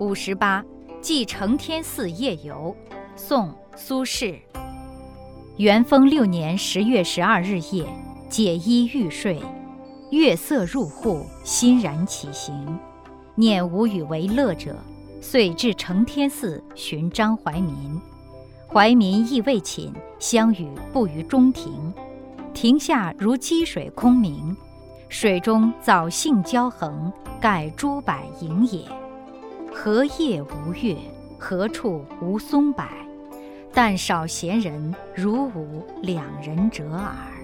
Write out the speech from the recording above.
五十八，寄承天寺夜游，宋·苏轼。元丰六年十月十二日夜，解衣欲睡，月色入户，欣然起行，念无与为乐者，遂至承天寺寻张怀民。怀民亦未寝，相与步于中庭，庭下如积水空明，水中藻荇交横，盖诸柏盈也。何夜无月？何处无松柏？但少闲人，如吾两人者耳。